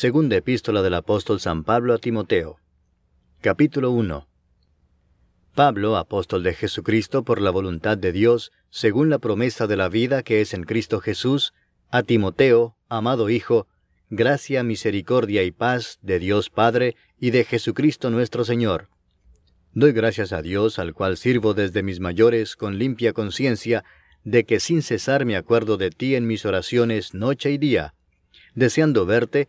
Segunda epístola del apóstol San Pablo a Timoteo. Capítulo 1. Pablo, apóstol de Jesucristo por la voluntad de Dios, según la promesa de la vida que es en Cristo Jesús, a Timoteo, amado Hijo, gracia, misericordia y paz de Dios Padre y de Jesucristo nuestro Señor. Doy gracias a Dios, al cual sirvo desde mis mayores con limpia conciencia, de que sin cesar me acuerdo de ti en mis oraciones noche y día, deseando verte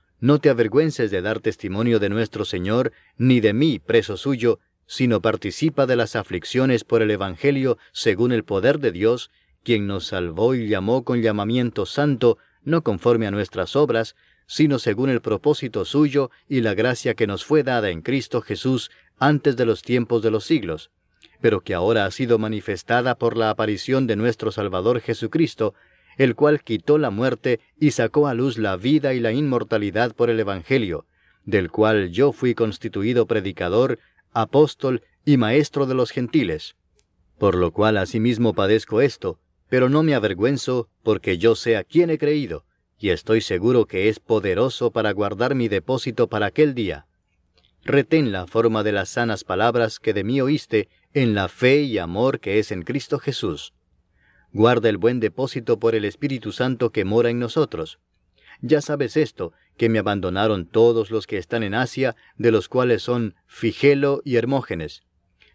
no te avergüences de dar testimonio de nuestro Señor, ni de mí, preso suyo, sino participa de las aflicciones por el Evangelio según el poder de Dios, quien nos salvó y llamó con llamamiento santo, no conforme a nuestras obras, sino según el propósito suyo y la gracia que nos fue dada en Cristo Jesús antes de los tiempos de los siglos, pero que ahora ha sido manifestada por la aparición de nuestro Salvador Jesucristo, el cual quitó la muerte y sacó a luz la vida y la inmortalidad por el Evangelio, del cual yo fui constituido predicador, apóstol y maestro de los gentiles. Por lo cual asimismo padezco esto, pero no me avergüenzo, porque yo sé a quién he creído, y estoy seguro que es poderoso para guardar mi depósito para aquel día. Retén la forma de las sanas palabras que de mí oíste en la fe y amor que es en Cristo Jesús guarda el buen depósito por el Espíritu Santo que mora en nosotros. Ya sabes esto, que me abandonaron todos los que están en Asia, de los cuales son Figelo y Hermógenes.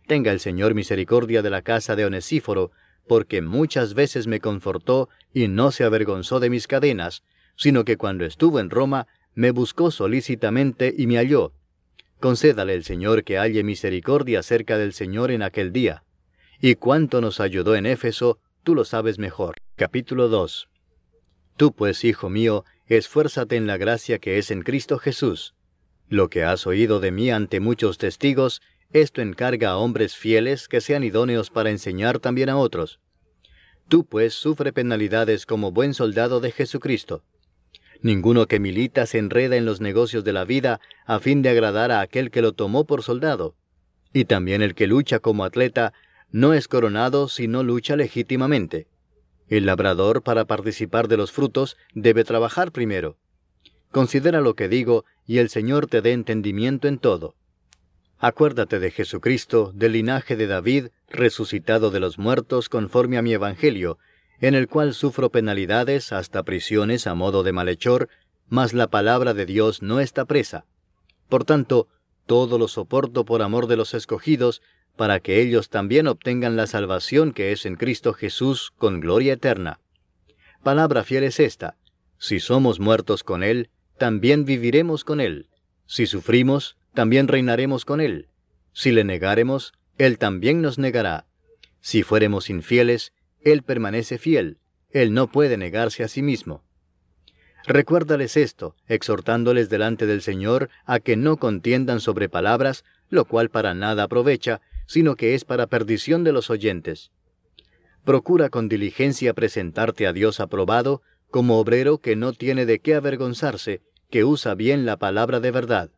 Tenga el Señor misericordia de la casa de Onesíforo, porque muchas veces me confortó y no se avergonzó de mis cadenas, sino que cuando estuvo en Roma me buscó solícitamente y me halló. Concédale el Señor que halle misericordia cerca del Señor en aquel día. Y cuánto nos ayudó en Éfeso, tú lo sabes mejor. Capítulo 2 Tú pues, hijo mío, esfuérzate en la gracia que es en Cristo Jesús. Lo que has oído de mí ante muchos testigos, esto encarga a hombres fieles que sean idóneos para enseñar también a otros. Tú pues sufre penalidades como buen soldado de Jesucristo. Ninguno que milita se enreda en los negocios de la vida a fin de agradar a aquel que lo tomó por soldado. Y también el que lucha como atleta no es coronado si no lucha legítimamente. El labrador, para participar de los frutos, debe trabajar primero. Considera lo que digo, y el Señor te dé entendimiento en todo. Acuérdate de Jesucristo, del linaje de David, resucitado de los muertos conforme a mi Evangelio, en el cual sufro penalidades hasta prisiones a modo de malhechor, mas la palabra de Dios no está presa. Por tanto, todo lo soporto por amor de los escogidos, para que ellos también obtengan la salvación que es en Cristo Jesús con gloria eterna. Palabra fiel es esta, si somos muertos con Él, también viviremos con Él. Si sufrimos, también reinaremos con Él. Si le negáremos, Él también nos negará. Si fuéremos infieles, Él permanece fiel. Él no puede negarse a sí mismo. Recuérdales esto, exhortándoles delante del Señor a que no contiendan sobre palabras, lo cual para nada aprovecha, sino que es para perdición de los oyentes. Procura con diligencia presentarte a Dios aprobado, como obrero que no tiene de qué avergonzarse, que usa bien la palabra de verdad.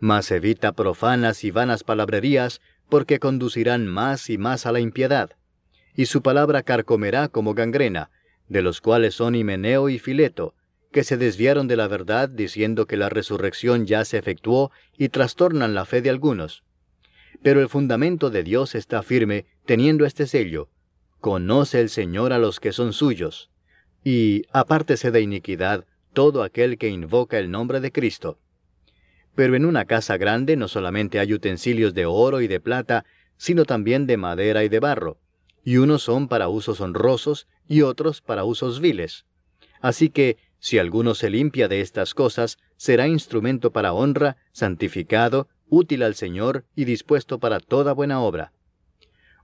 Mas evita profanas y vanas palabrerías, porque conducirán más y más a la impiedad. Y su palabra carcomerá como gangrena, de los cuales son Himeneo y Fileto, que se desviaron de la verdad diciendo que la resurrección ya se efectuó y trastornan la fe de algunos. Pero el fundamento de Dios está firme, teniendo este sello. Conoce el Señor a los que son suyos. Y apártese de iniquidad todo aquel que invoca el nombre de Cristo. Pero en una casa grande no solamente hay utensilios de oro y de plata, sino también de madera y de barro, y unos son para usos honrosos y otros para usos viles. Así que, si alguno se limpia de estas cosas, será instrumento para honra, santificado, útil al Señor y dispuesto para toda buena obra.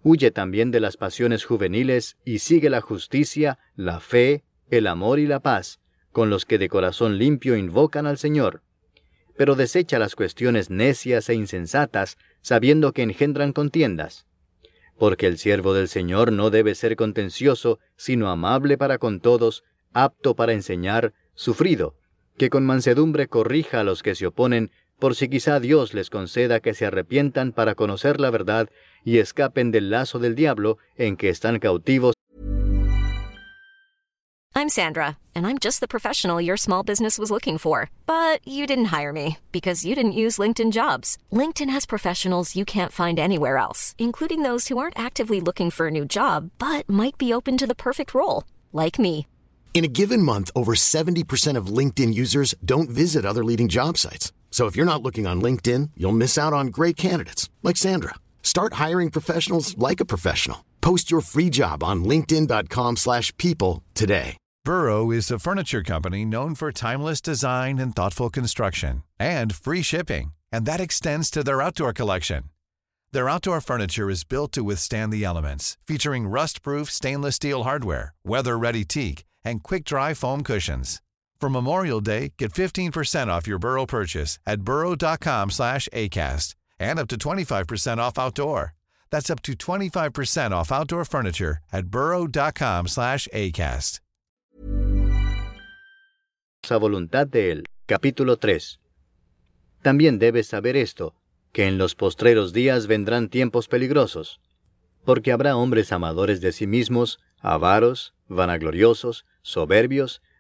Huye también de las pasiones juveniles y sigue la justicia, la fe, el amor y la paz, con los que de corazón limpio invocan al Señor. Pero desecha las cuestiones necias e insensatas, sabiendo que engendran contiendas. Porque el siervo del Señor no debe ser contencioso, sino amable para con todos, apto para enseñar, sufrido, que con mansedumbre corrija a los que se oponen, por si quizá Dios les conceda que se arrepientan para conocer la verdad y escapen del lazo del diablo en que están cautivos. I'm Sandra, and I'm just the professional your small business was looking for. But you didn't hire me because you didn't use LinkedIn jobs. LinkedIn has professionals you can't find anywhere else, including those who aren't actively looking for a new job but might be open to the perfect role, like me. In a given month, over 70% of LinkedIn users don't visit other leading job sites. So if you're not looking on LinkedIn, you'll miss out on great candidates like Sandra. Start hiring professionals like a professional. Post your free job on linkedin.com/people today. Burrow is a furniture company known for timeless design and thoughtful construction and free shipping, and that extends to their outdoor collection. Their outdoor furniture is built to withstand the elements, featuring rust-proof stainless steel hardware, weather-ready teak, and quick-dry foam cushions. For Memorial Day, get 15% off your Burrow purchase at burrow.com slash ACAST and up to 25% off outdoor. That's up to 25% off outdoor furniture at burrow.com slash ACAST. A voluntad de Él. Capítulo 3. También debes saber esto, que en los postreros días vendrán tiempos peligrosos, porque habrá hombres amadores de sí mismos, avaros, vanagloriosos, soberbios,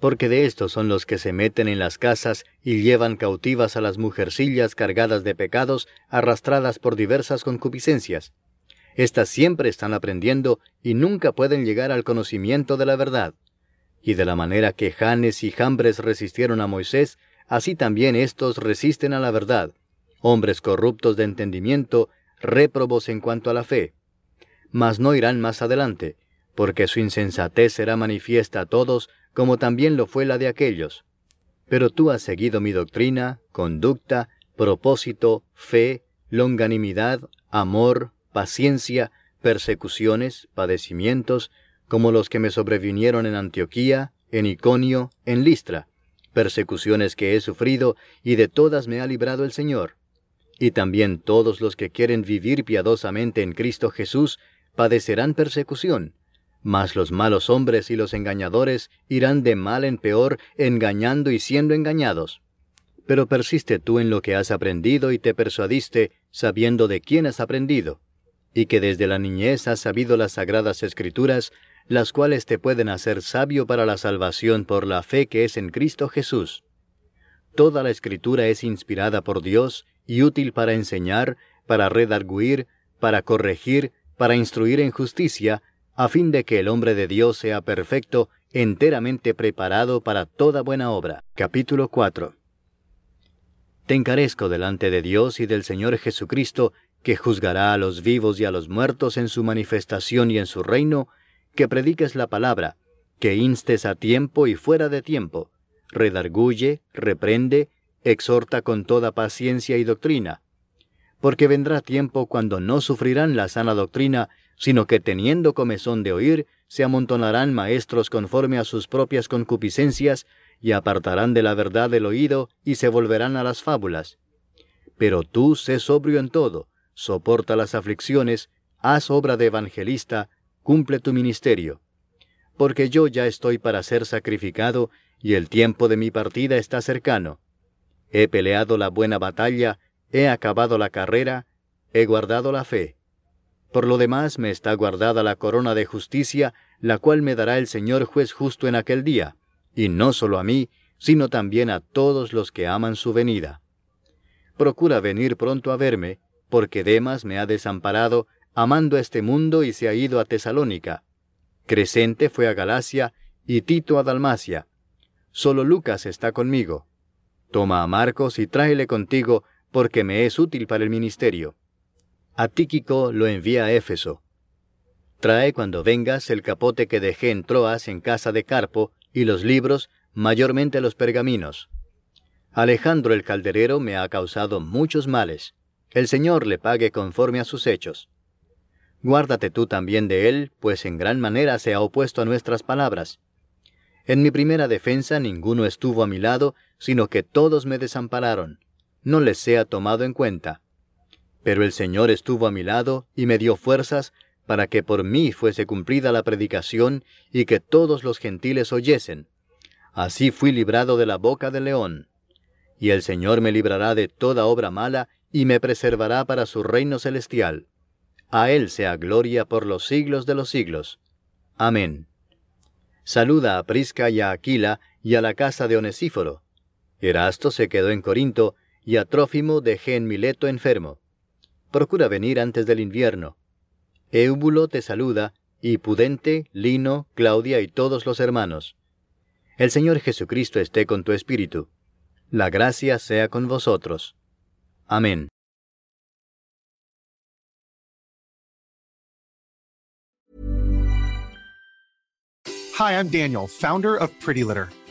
porque de estos son los que se meten en las casas y llevan cautivas a las mujercillas cargadas de pecados, arrastradas por diversas concupiscencias. Estas siempre están aprendiendo y nunca pueden llegar al conocimiento de la verdad. Y de la manera que Janes y Jambres resistieron a Moisés, así también éstos resisten a la verdad, hombres corruptos de entendimiento, réprobos en cuanto a la fe. Mas no irán más adelante, porque su insensatez será manifiesta a todos, como también lo fue la de aquellos. Pero tú has seguido mi doctrina, conducta, propósito, fe, longanimidad, amor, paciencia, persecuciones, padecimientos, como los que me sobrevinieron en Antioquía, en Iconio, en Listra, persecuciones que he sufrido, y de todas me ha librado el Señor. Y también todos los que quieren vivir piadosamente en Cristo Jesús padecerán persecución. Mas los malos hombres y los engañadores irán de mal en peor, engañando y siendo engañados. Pero persiste tú en lo que has aprendido y te persuadiste, sabiendo de quién has aprendido, y que desde la niñez has sabido las sagradas escrituras, las cuales te pueden hacer sabio para la salvación por la fe que es en Cristo Jesús. Toda la escritura es inspirada por Dios y útil para enseñar, para redarguir, para corregir, para instruir en justicia, a fin de que el hombre de Dios sea perfecto, enteramente preparado para toda buena obra. Capítulo 4 Te encarezco delante de Dios y del Señor Jesucristo, que juzgará a los vivos y a los muertos en su manifestación y en su reino, que prediques la palabra, que instes a tiempo y fuera de tiempo, redarguye, reprende, exhorta con toda paciencia y doctrina, porque vendrá tiempo cuando no sufrirán la sana doctrina, sino que teniendo comezón de oír, se amontonarán maestros conforme a sus propias concupiscencias, y apartarán de la verdad el oído, y se volverán a las fábulas. Pero tú sé sobrio en todo, soporta las aflicciones, haz obra de evangelista, cumple tu ministerio. Porque yo ya estoy para ser sacrificado, y el tiempo de mi partida está cercano. He peleado la buena batalla, he acabado la carrera, he guardado la fe. Por lo demás me está guardada la corona de justicia, la cual me dará el Señor juez justo en aquel día, y no solo a mí, sino también a todos los que aman su venida. Procura venir pronto a verme, porque Demas me ha desamparado, amando este mundo y se ha ido a Tesalónica. Crescente fue a Galacia y Tito a Dalmacia. Solo Lucas está conmigo. Toma a Marcos y tráele contigo, porque me es útil para el ministerio. A Tíquico lo envía a Éfeso. Trae cuando vengas el capote que dejé en Troas en casa de Carpo y los libros, mayormente los pergaminos. Alejandro el calderero me ha causado muchos males. El Señor le pague conforme a sus hechos. Guárdate tú también de él, pues en gran manera se ha opuesto a nuestras palabras. En mi primera defensa ninguno estuvo a mi lado, sino que todos me desampararon. No les sea tomado en cuenta. Pero el Señor estuvo a mi lado y me dio fuerzas para que por mí fuese cumplida la predicación y que todos los gentiles oyesen. Así fui librado de la boca del león. Y el Señor me librará de toda obra mala y me preservará para su reino celestial. A Él sea gloria por los siglos de los siglos. Amén. Saluda a Prisca y a Aquila y a la casa de Onesíforo. Erasto se quedó en Corinto y a Trófimo dejé en Mileto enfermo. Procura venir antes del invierno Éubulo te saluda, y Pudente, Lino, Claudia y todos los hermanos. El Señor Jesucristo esté con tu espíritu. La gracia sea con vosotros. Amén. Hi, I'm Daniel, founder of Pretty Litter.